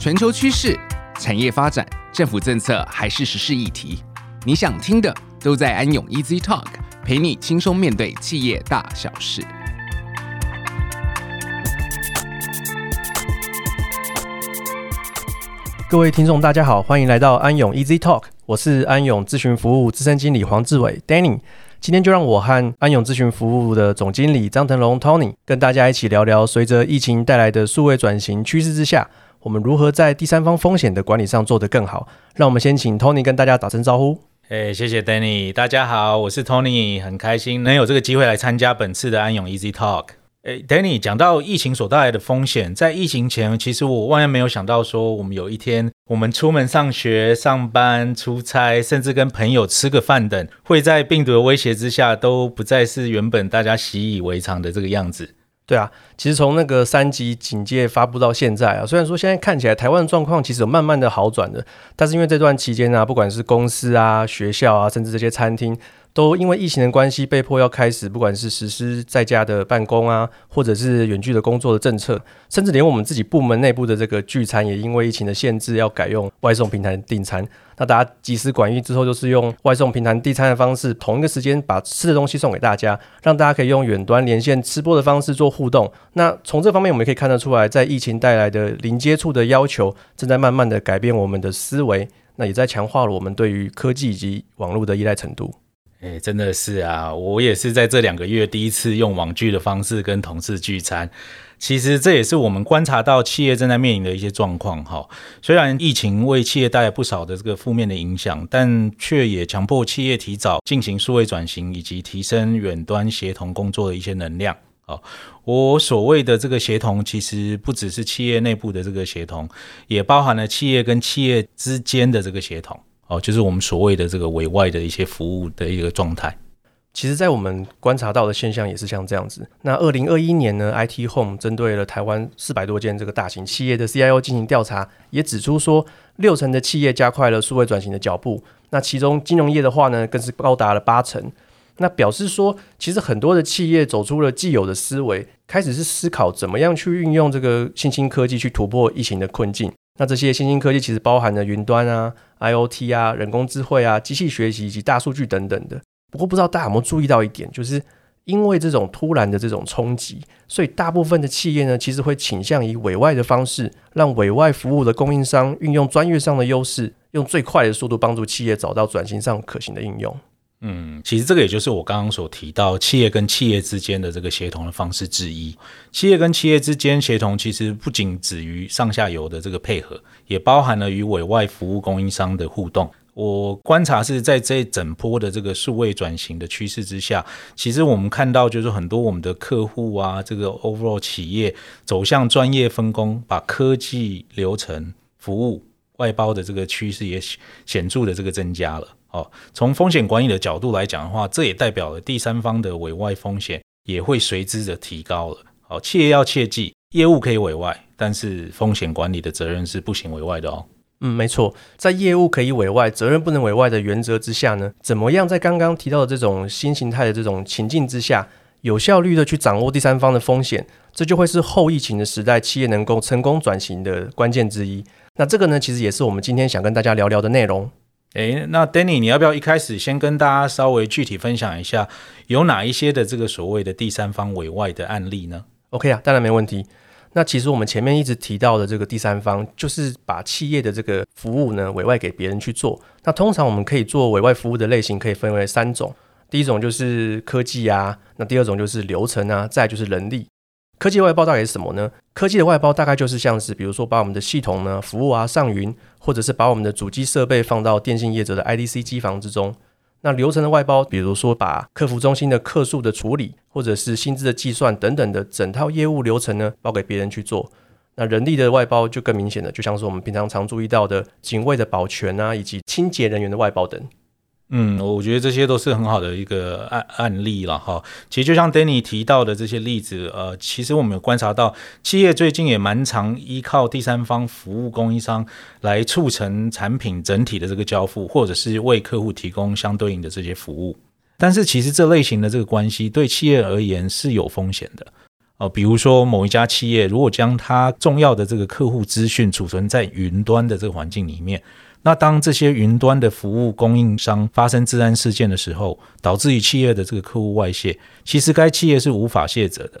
全球趋势、产业发展、政府政策还是时事议题，你想听的都在安永 Easy Talk，陪你轻松面对企业大小事。各位听众，大家好，欢迎来到安永 Easy Talk，我是安永咨询服务资深经理黄志伟 Danny。今天就让我和安永咨询服务的总经理张腾龙 Tony 跟大家一起聊聊，随着疫情带来的数位转型趋势之下，我们如何在第三方风险的管理上做得更好。让我们先请 Tony 跟大家打声招呼。哎，谢谢 Danny，大家好，我是 Tony，很开心能有这个机会来参加本次的安永 Easy Talk。哎，Danny 讲到疫情所带来的风险，在疫情前，其实我万万没有想到说，我们有一天，我们出门上学、上班、出差，甚至跟朋友吃个饭等，会在病毒的威胁之下，都不再是原本大家习以为常的这个样子。对啊，其实从那个三级警戒发布到现在啊，虽然说现在看起来台湾状况其实有慢慢的好转的，但是因为这段期间啊，不管是公司啊、学校啊，甚至这些餐厅。都因为疫情的关系，被迫要开始，不管是实施在家的办公啊，或者是远距的工作的政策，甚至连我们自己部门内部的这个聚餐，也因为疫情的限制，要改用外送平台订餐。那大家集思广益之后，就是用外送平台订餐的方式，同一个时间把吃的东西送给大家，让大家可以用远端连线吃播的方式做互动。那从这方面，我们可以看得出来，在疫情带来的零接触的要求，正在慢慢的改变我们的思维，那也在强化了我们对于科技以及网络的依赖程度。哎，真的是啊，我也是在这两个月第一次用网聚的方式跟同事聚餐。其实这也是我们观察到企业正在面临的一些状况哈。虽然疫情为企业带来不少的这个负面的影响，但却也强迫企业提早进行数位转型，以及提升远端协同工作的一些能量。哦，我所谓的这个协同，其实不只是企业内部的这个协同，也包含了企业跟企业之间的这个协同。哦，就是我们所谓的这个委外的一些服务的一个状态。其实，在我们观察到的现象也是像这样子。那二零二一年呢，IT Home 针对了台湾四百多间这个大型企业的 CIO 进行调查，也指出说，六成的企业加快了数位转型的脚步。那其中金融业的话呢，更是高达了八成。那表示说，其实很多的企业走出了既有的思维，开始是思考怎么样去运用这个新兴科技去突破疫情的困境。那这些新兴科技其实包含了云端啊、IoT 啊、人工智慧啊、机器学习以及大数据等等的。不过不知道大家有没有注意到一点，就是因为这种突然的这种冲击，所以大部分的企业呢，其实会倾向以委外的方式，让委外服务的供应商运用专业上的优势，用最快的速度帮助企业找到转型上可行的应用。嗯，其实这个也就是我刚刚所提到企业跟企业之间的这个协同的方式之一。企业跟企业之间协同，其实不仅止于上下游的这个配合，也包含了与委外服务供应商的互动。我观察是在这整波的这个数位转型的趋势之下，其实我们看到就是很多我们的客户啊，这个 overall 企业走向专业分工，把科技流程服务外包的这个趋势也显著的这个增加了。哦，从风险管理的角度来讲的话，这也代表了第三方的委外风险也会随之的提高了。好，企业要切记，业务可以委外，但是风险管理的责任是不行委外的哦。嗯，没错，在业务可以委外，责任不能委外的原则之下呢，怎么样在刚刚提到的这种新形态的这种情境之下，有效率的去掌握第三方的风险，这就会是后疫情的时代企业能够成功转型的关键之一。那这个呢，其实也是我们今天想跟大家聊聊的内容。诶，那 Danny，你要不要一开始先跟大家稍微具体分享一下，有哪一些的这个所谓的第三方委外的案例呢？OK 啊，当然没问题。那其实我们前面一直提到的这个第三方，就是把企业的这个服务呢委外给别人去做。那通常我们可以做委外服务的类型可以分为三种，第一种就是科技啊，那第二种就是流程啊，再就是人力。科技外包大概是什么呢？科技的外包大概就是像是，比如说把我们的系统呢服务啊上云，或者是把我们的主机设备放到电信业者的 IDC 机房之中。那流程的外包，比如说把客服中心的客诉的处理，或者是薪资的计算等等的整套业务流程呢，包给别人去做。那人力的外包就更明显了，就像是我们平常常注意到的警卫的保全啊，以及清洁人员的外包等。嗯，我觉得这些都是很好的一个案案例了哈。其实就像 Danny 提到的这些例子，呃，其实我们有观察到，企业最近也蛮常依靠第三方服务供应商来促成产品整体的这个交付，或者是为客户提供相对应的这些服务。但是其实这类型的这个关系对企业而言是有风险的。哦，比如说某一家企业如果将它重要的这个客户资讯储存在云端的这个环境里面，那当这些云端的服务供应商发生治安事件的时候，导致于企业的这个客户外泄，其实该企业是无法卸责的。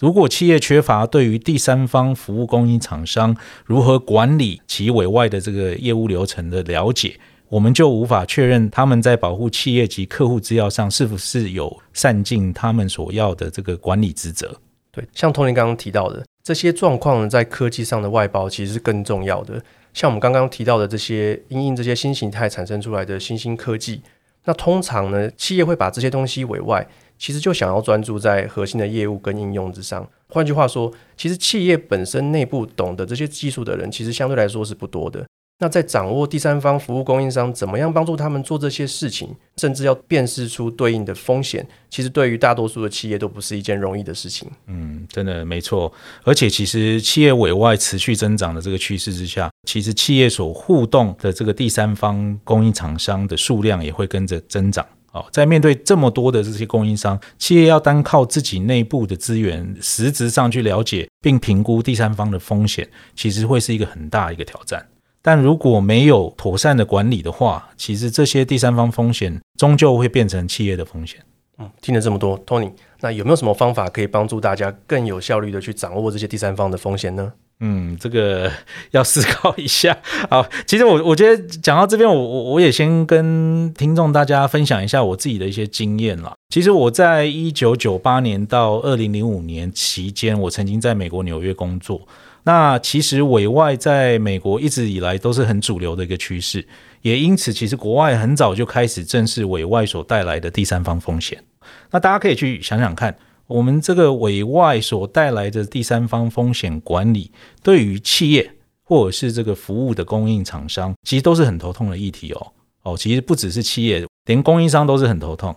如果企业缺乏对于第三方服务供应厂商如何管理其委外的这个业务流程的了解，我们就无法确认他们在保护企业及客户资料上是不是有善尽他们所要的这个管理职责。对，像 Tony 刚刚提到的这些状况呢，在科技上的外包其实是更重要的。像我们刚刚提到的这些因应这些新形态产生出来的新兴科技，那通常呢，企业会把这些东西委外，其实就想要专注在核心的业务跟应用之上。换句话说，其实企业本身内部懂得这些技术的人，其实相对来说是不多的。那在掌握第三方服务供应商怎么样帮助他们做这些事情，甚至要辨识出对应的风险，其实对于大多数的企业都不是一件容易的事情。嗯，真的没错。而且其实企业委外持续增长的这个趋势之下，其实企业所互动的这个第三方供应厂商的数量也会跟着增长。哦，在面对这么多的这些供应商，企业要单靠自己内部的资源，实质上去了解并评估第三方的风险，其实会是一个很大一个挑战。但如果没有妥善的管理的话，其实这些第三方风险终究会变成企业的风险。嗯，听了这么多，Tony，那有没有什么方法可以帮助大家更有效率的去掌握这些第三方的风险呢？嗯，这个要思考一下。好，其实我我觉得讲到这边，我我我也先跟听众大家分享一下我自己的一些经验啦。其实我在一九九八年到二零零五年期间，我曾经在美国纽约工作。那其实委外在美国一直以来都是很主流的一个趋势，也因此其实国外很早就开始正视委外所带来的第三方风险。那大家可以去想想看，我们这个委外所带来的第三方风险管理，对于企业或者是这个服务的供应厂商，其实都是很头痛的议题哦。哦，其实不只是企业，连供应商都是很头痛。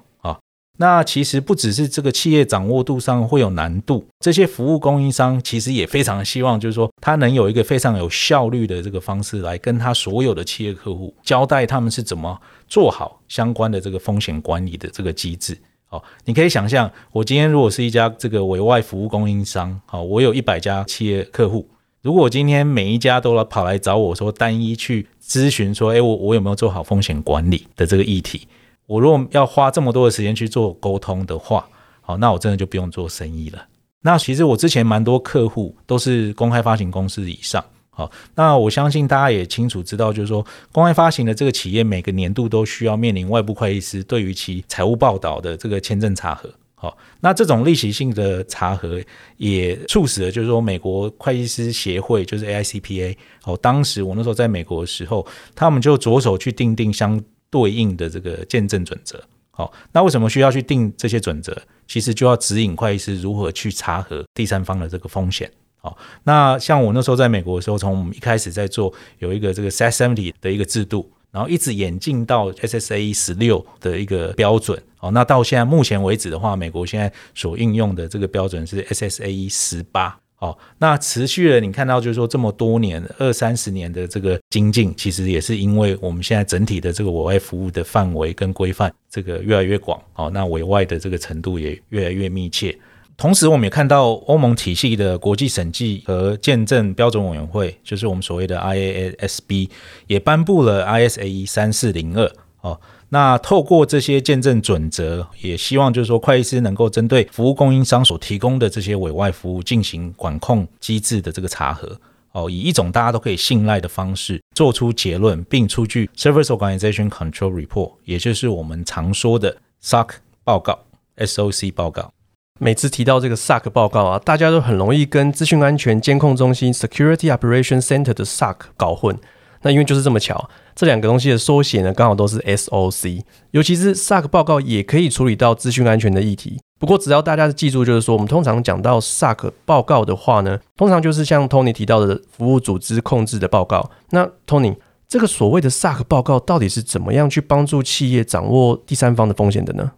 那其实不只是这个企业掌握度上会有难度，这些服务供应商其实也非常希望，就是说他能有一个非常有效率的这个方式来跟他所有的企业客户交代他们是怎么做好相关的这个风险管理的这个机制。哦，你可以想象，我今天如果是一家这个委外服务供应商，好，我有一百家企业客户，如果我今天每一家都来跑来找我说单一去咨询说，诶，我我有没有做好风险管理的这个议题？我如果要花这么多的时间去做沟通的话，好，那我真的就不用做生意了。那其实我之前蛮多客户都是公开发行公司以上，好，那我相信大家也清楚知道，就是说公开发行的这个企业每个年度都需要面临外部会计师对于其财务报道的这个签证查核，好，那这种例行性的查核也促使了，就是说美国会计师协会就是 AICPA，好，当时我那时候在美国的时候，他们就着手去订定相。对应的这个鉴证准则，好，那为什么需要去定这些准则？其实就要指引会计师如何去查核第三方的这个风险，好，那像我那时候在美国的时候，从我们一开始在做有一个这个 SAT 的一个制度，然后一直演进到 SSAE 十六的一个标准，好，那到现在目前为止的话，美国现在所应用的这个标准是 SSAE 十八。哦，那持续了，你看到就是说这么多年二三十年的这个精进，其实也是因为我们现在整体的这个委外服务的范围跟规范这个越来越广，哦，那委外的这个程度也越来越密切。同时，我们也看到欧盟体系的国际审计和鉴证标准委员会，就是我们所谓的 IASB，也颁布了 ISAE 三四零二，哦。那透过这些鉴证准则，也希望就是说，会计师能够针对服务供应商所提供的这些委外服务进行管控机制的这个查核，哦，以一种大家都可以信赖的方式做出结论，并出具 Service Organization Control Report，也就是我们常说的 SOC 报告、SOC 报告。每次提到这个 SOC 报告啊，大家都很容易跟资讯安全监控中心 Security Operation Center 的 SOC 搞混。那因为就是这么巧，这两个东西的缩写呢，刚好都是 SOC。尤其是 SOC 报告也可以处理到资讯安全的议题。不过，只要大家记住，就是说，我们通常讲到 SOC 报告的话呢，通常就是像 Tony 提到的服务组织控制的报告。那 Tony，这个所谓的 SOC 报告到底是怎么样去帮助企业掌握第三方的风险的呢？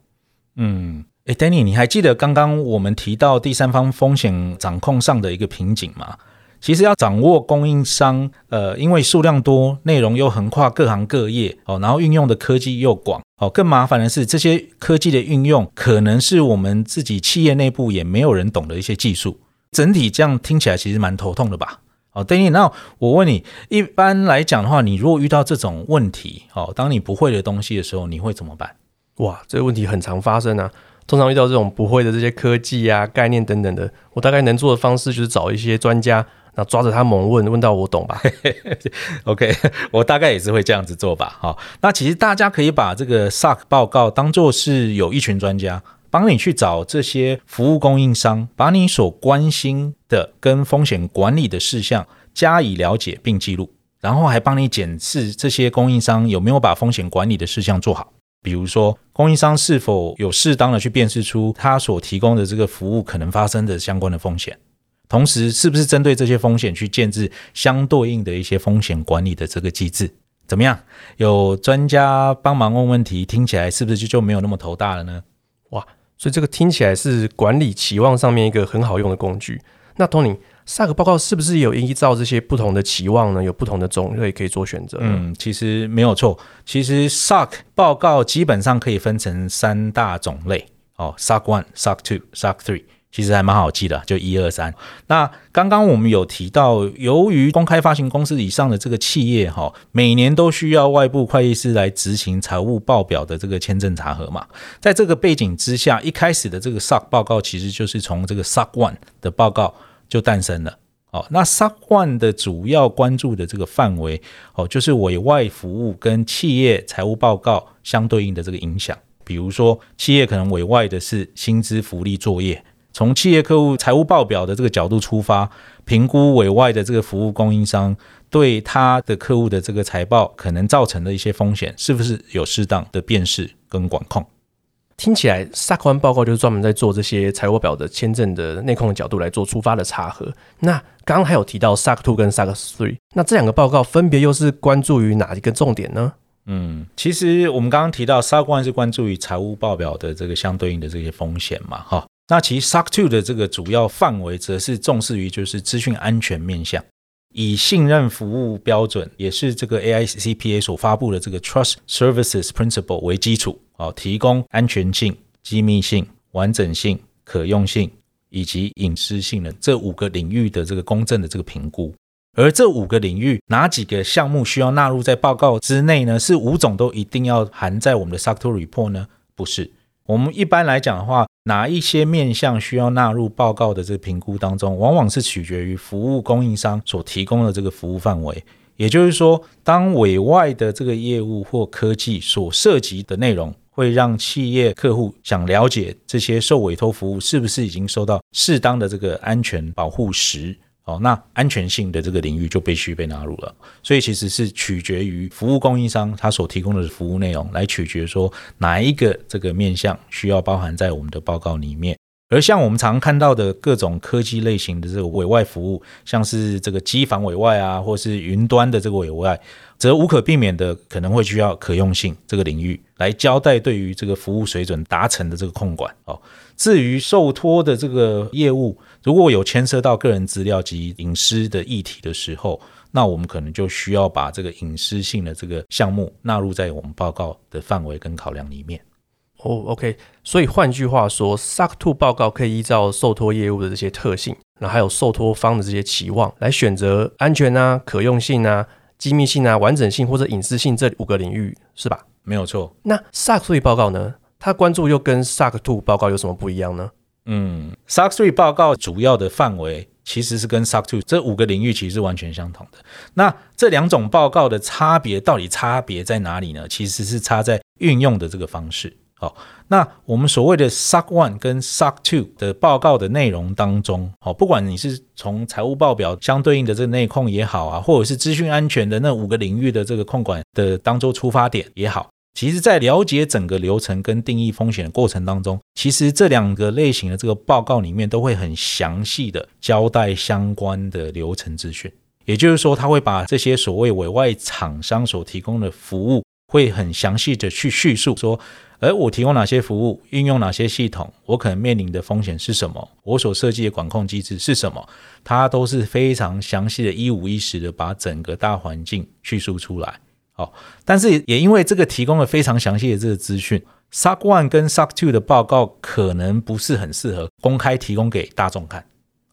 嗯，诶，Danny，你还记得刚刚我们提到第三方风险掌控上的一个瓶颈吗？其实要掌握供应商，呃，因为数量多，内容又横跨各行各业，哦，然后运用的科技又广，哦，更麻烦的是这些科技的运用可能是我们自己企业内部也没有人懂的一些技术，整体这样听起来其实蛮头痛的吧？哦，Danny，那我问你，一般来讲的话，你如果遇到这种问题，哦，当你不会的东西的时候，你会怎么办？哇，这个问题很常发生啊。通常遇到这种不会的这些科技啊、概念等等的，我大概能做的方式就是找一些专家，那抓着他猛问，问到我懂吧？OK，我大概也是会这样子做吧。好，那其实大家可以把这个 SOC 报告当做是有一群专家帮你去找这些服务供应商，把你所关心的跟风险管理的事项加以了解并记录，然后还帮你检视这些供应商有没有把风险管理的事项做好。比如说，供应商是否有适当的去辨识出他所提供的这个服务可能发生的相关的风险，同时是不是针对这些风险去建置相对应的一些风险管理的这个机制？怎么样？有专家帮忙问问题，听起来是不是就就没有那么头大了呢？哇，所以这个听起来是管理期望上面一个很好用的工具。那 Tony。SOC 报告是不是有依照这些不同的期望呢？有不同的种类可以做选择？嗯，其实没有错。其实 SOC 报告基本上可以分成三大种类哦，SOC one、SOC two、SOC three，其实还蛮好记的，就一二三。那刚刚我们有提到，由于公开发行公司以上的这个企业哈，每年都需要外部会计师来执行财务报表的这个签证查核嘛，在这个背景之下，一开始的这个 SOC 报告其实就是从这个 SOC one 的报告。就诞生了哦。那 SOC one 的主要关注的这个范围哦，就是委外服务跟企业财务报告相对应的这个影响。比如说，企业可能委外的是薪资福利作业，从企业客户财务报表的这个角度出发，评估委外的这个服务供应商对他的客户的这个财报可能造成的一些风险，是不是有适当的辨识跟管控。听起来，SOC 1报告就是专门在做这些财务表的签证的内控的角度来做出发的查核。那刚刚还有提到 SOC 2跟 SOC 3，那这两个报告分别又是关注于哪一个重点呢？嗯，其实我们刚刚提到 SAC One 是关注于财务报表的这个相对应的这些风险嘛，哈。那其实 SOC 2的这个主要范围则是重视于就是资讯安全面向。以信任服务标准，也是这个 AICPA 所发布的这个 Trust Services Principle 为基础，啊，提供安全性、机密性、完整性、可用性以及隐私性的这五个领域的这个公正的这个评估。而这五个领域哪几个项目需要纳入在报告之内呢？是五种都一定要含在我们的 SOC 2 Report 呢？不是。我们一般来讲的话，哪一些面向需要纳入报告的这个评估当中，往往是取决于服务供应商所提供的这个服务范围。也就是说，当委外的这个业务或科技所涉及的内容，会让企业客户想了解这些受委托服务是不是已经受到适当的这个安全保护时。哦，那安全性的这个领域就必须被纳入了，所以其实是取决于服务供应商他所提供的服务内容来取决说哪一个这个面向需要包含在我们的报告里面。而像我们常看到的各种科技类型的这个委外服务，像是这个机房委外啊，或是云端的这个委外，则无可避免的可能会需要可用性这个领域来交代对于这个服务水准达成的这个控管哦。至于受托的这个业务，如果有牵涉到个人资料及隐私的议题的时候，那我们可能就需要把这个隐私性的这个项目纳入在我们报告的范围跟考量里面。哦，OK，所以换句话说，SOC Two 报告可以依照受托业务的这些特性，那还有受托方的这些期望，来选择安全啊、可用性啊、机密性啊、完整性或者隐私性这五个领域，是吧？没有错。那 SOC Three 报告呢？它关注又跟 SOC Two 报告有什么不一样呢？嗯，SOC Three 报告主要的范围其实是跟 SOC Two 这五个领域其实是完全相同的。那这两种报告的差别到底差别在哪里呢？其实是差在运用的这个方式。好，那我们所谓的 SOC 1跟 SOC Two 的报告的内容当中，好，不管你是从财务报表相对应的这个内控也好啊，或者是资讯安全的那五个领域的这个控管的当中出发点也好。其实，在了解整个流程跟定义风险的过程当中，其实这两个类型的这个报告里面都会很详细的交代相关的流程资讯。也就是说，他会把这些所谓委外厂商所提供的服务，会很详细的去叙述说，而我提供哪些服务，运用哪些系统，我可能面临的风险是什么，我所设计的管控机制是什么，它都是非常详细的一五一十的把整个大环境叙述出来。哦，但是也因为这个提供了非常详细的这个资讯，SOC one 跟 SOC two 的报告可能不是很适合公开提供给大众看。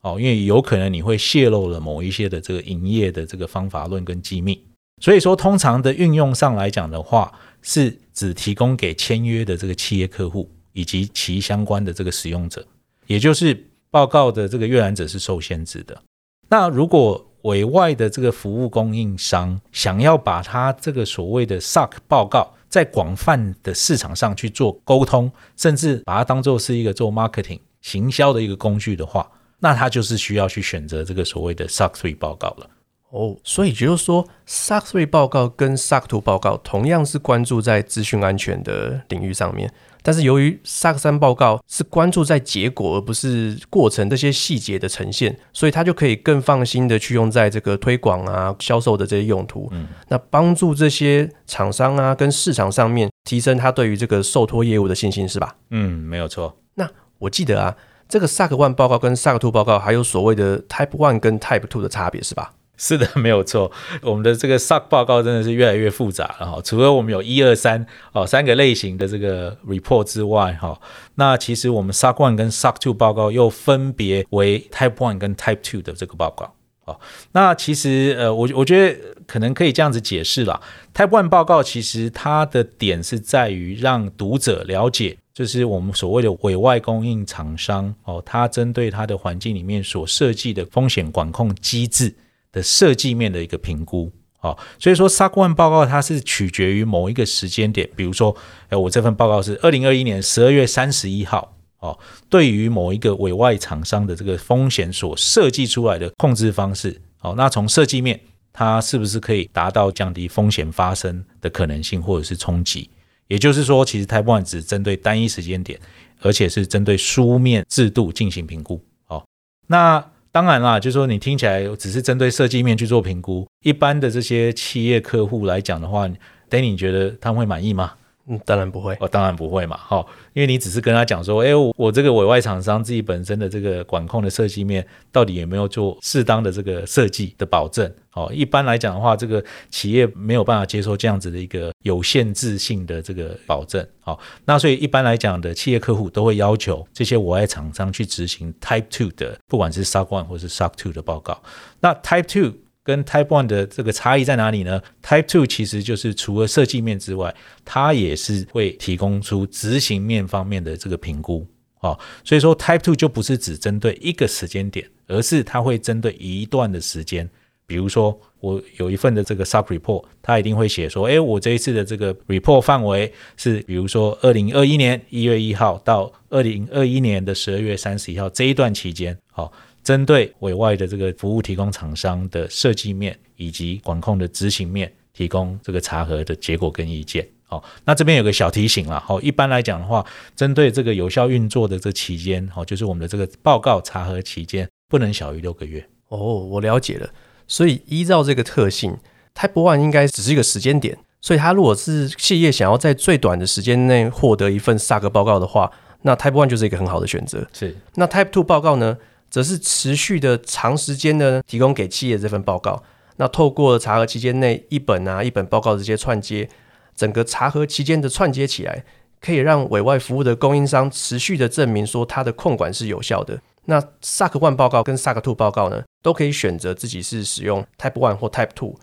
哦，因为有可能你会泄露了某一些的这个营业的这个方法论跟机密。所以说，通常的运用上来讲的话，是只提供给签约的这个企业客户以及其相关的这个使用者，也就是报告的这个阅览者是受限制的。那如果委外的这个服务供应商想要把他这个所谓的 SOC 报告在广泛的市场上去做沟通，甚至把它当做是一个做 marketing 行销的一个工具的话，那他就是需要去选择这个所谓的 SOC 3报告了。哦，所以就是说，SOC 3报告跟 SOC 2报告同样是关注在资讯安全的领域上面，但是由于 SOC 3报告是关注在结果而不是过程这些细节的呈现，所以它就可以更放心的去用在这个推广啊、销售的这些用途。嗯，那帮助这些厂商啊跟市场上面提升他对于这个受托业务的信心，是吧？嗯，没有错。那我记得啊，这个 SOC 1报告跟 SOC 2报告还有所谓的 Type One 跟 Type Two 的差别，是吧？是的，没有错。我们的这个 SOC 报告真的是越来越复杂了哈。除了我们有一二三哦三个类型的这个 report 之外哈，那其实我们 SOC one 跟 SOC two 报告又分别为 Type one 跟 Type two 的这个报告。哦，那其实呃，我我觉得可能可以这样子解释啦。Type one 报告其实它的点是在于让读者了解，就是我们所谓的委外供应厂商哦，它针对它的环境里面所设计的风险管控机制。的设计面的一个评估，好，所以说 SOC 1报告它是取决于某一个时间点，比如说，哎，我这份报告是二零二一年十二月三十一号，哦，对于某一个委外厂商的这个风险所设计出来的控制方式，好，那从设计面，它是不是可以达到降低风险发生的可能性或者是冲击？也就是说，其实 Type One 只针对单一时间点，而且是针对书面制度进行评估，好，那。当然啦，就是说你听起来只是针对设计面去做评估，一般的这些企业客户来讲的话，Danny 你觉得他们会满意吗？嗯，当然不会。哦，当然不会嘛，哈，因为你只是跟他讲说，哎，我我这个委外厂商自己本身的这个管控的设计面，到底有没有做适当的这个设计的保证？哦，一般来讲的话，这个企业没有办法接受这样子的一个有限制性的这个保证。好，那所以一般来讲的企业客户都会要求这些委外厂商去执行 Type Two 的，不管是 SOC One 或是 SOC Two 的报告。那 Type Two 跟 Type One 的这个差异在哪里呢？Type Two 其实就是除了设计面之外，它也是会提供出执行面方面的这个评估。哦，所以说 Type Two 就不是只针对一个时间点，而是它会针对一段的时间。比如说，我有一份的这个 Sub Report，它一定会写说，诶，我这一次的这个 report 范围是，比如说二零二一年一月一号到二零二一年的十二月三十一号这一段期间，好。针对委外的这个服务提供厂商的设计面以及管控的执行面，提供这个查核的结果跟意见。好，那这边有个小提醒啦。好，一般来讲的话，针对这个有效运作的这期间，好，就是我们的这个报告查核期间，不能小于六个月。哦，我了解了。所以依照这个特性，Type One 应该只是一个时间点。所以，它如果是企业想要在最短的时间内获得一份 SAG 报告的话，那 Type One 就是一个很好的选择。是。那 Type Two 报告呢？则是持续的长时间的提供给企业这份报告，那透过查核期间内一本啊一本报告直接串接，整个查核期间的串接起来，可以让委外服务的供应商持续的证明说它的控管是有效的。那 SOC 1报告跟 SOC 2报告呢，都可以选择自己是使用 Type one 或 Type two。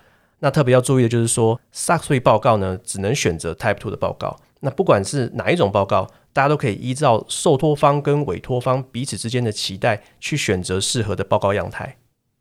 那特别要注意的就是说，SOC 3报告呢，只能选择 Type 2的报告。那不管是哪一种报告，大家都可以依照受托方跟委托方彼此之间的期待，去选择适合的报告样态。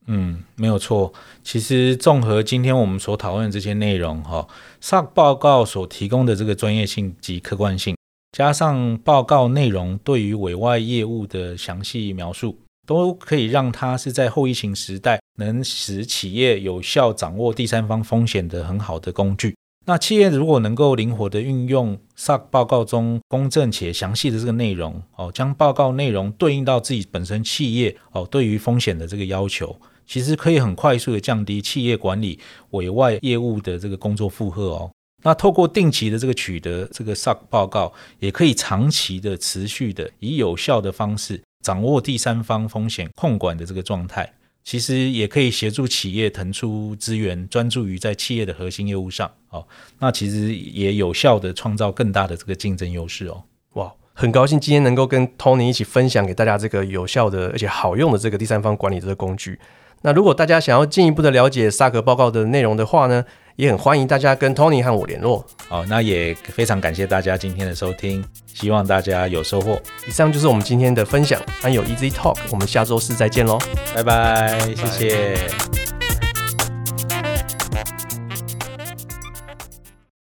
嗯，没有错。其实综合今天我们所讨论的这些内容，哈，SOC 报告所提供的这个专业性及客观性，加上报告内容对于委外业务的详细描述，都可以让它是在后疫情时代，能使企业有效掌握第三方风险的很好的工具。那企业如果能够灵活地运用 SOC 报告中公正且详细的这个内容，哦，将报告内容对应到自己本身企业哦对于风险的这个要求，其实可以很快速地降低企业管理委外业务的这个工作负荷哦。那透过定期的这个取得这个 SOC 报告，也可以长期的持续的以有效的方式掌握第三方风险控管的这个状态。其实也可以协助企业腾出资源，专注于在企业的核心业务上。哦，那其实也有效的创造更大的这个竞争优势哦。哇，很高兴今天能够跟 Tony 一起分享给大家这个有效的而且好用的这个第三方管理这个工具。那如果大家想要进一步的了解萨格报告的内容的话呢，也很欢迎大家跟 Tony 和我联络。好，那也非常感谢大家今天的收听，希望大家有收获。以上就是我们今天的分享，安有 Easy Talk，我们下周四再见喽，拜拜，谢谢。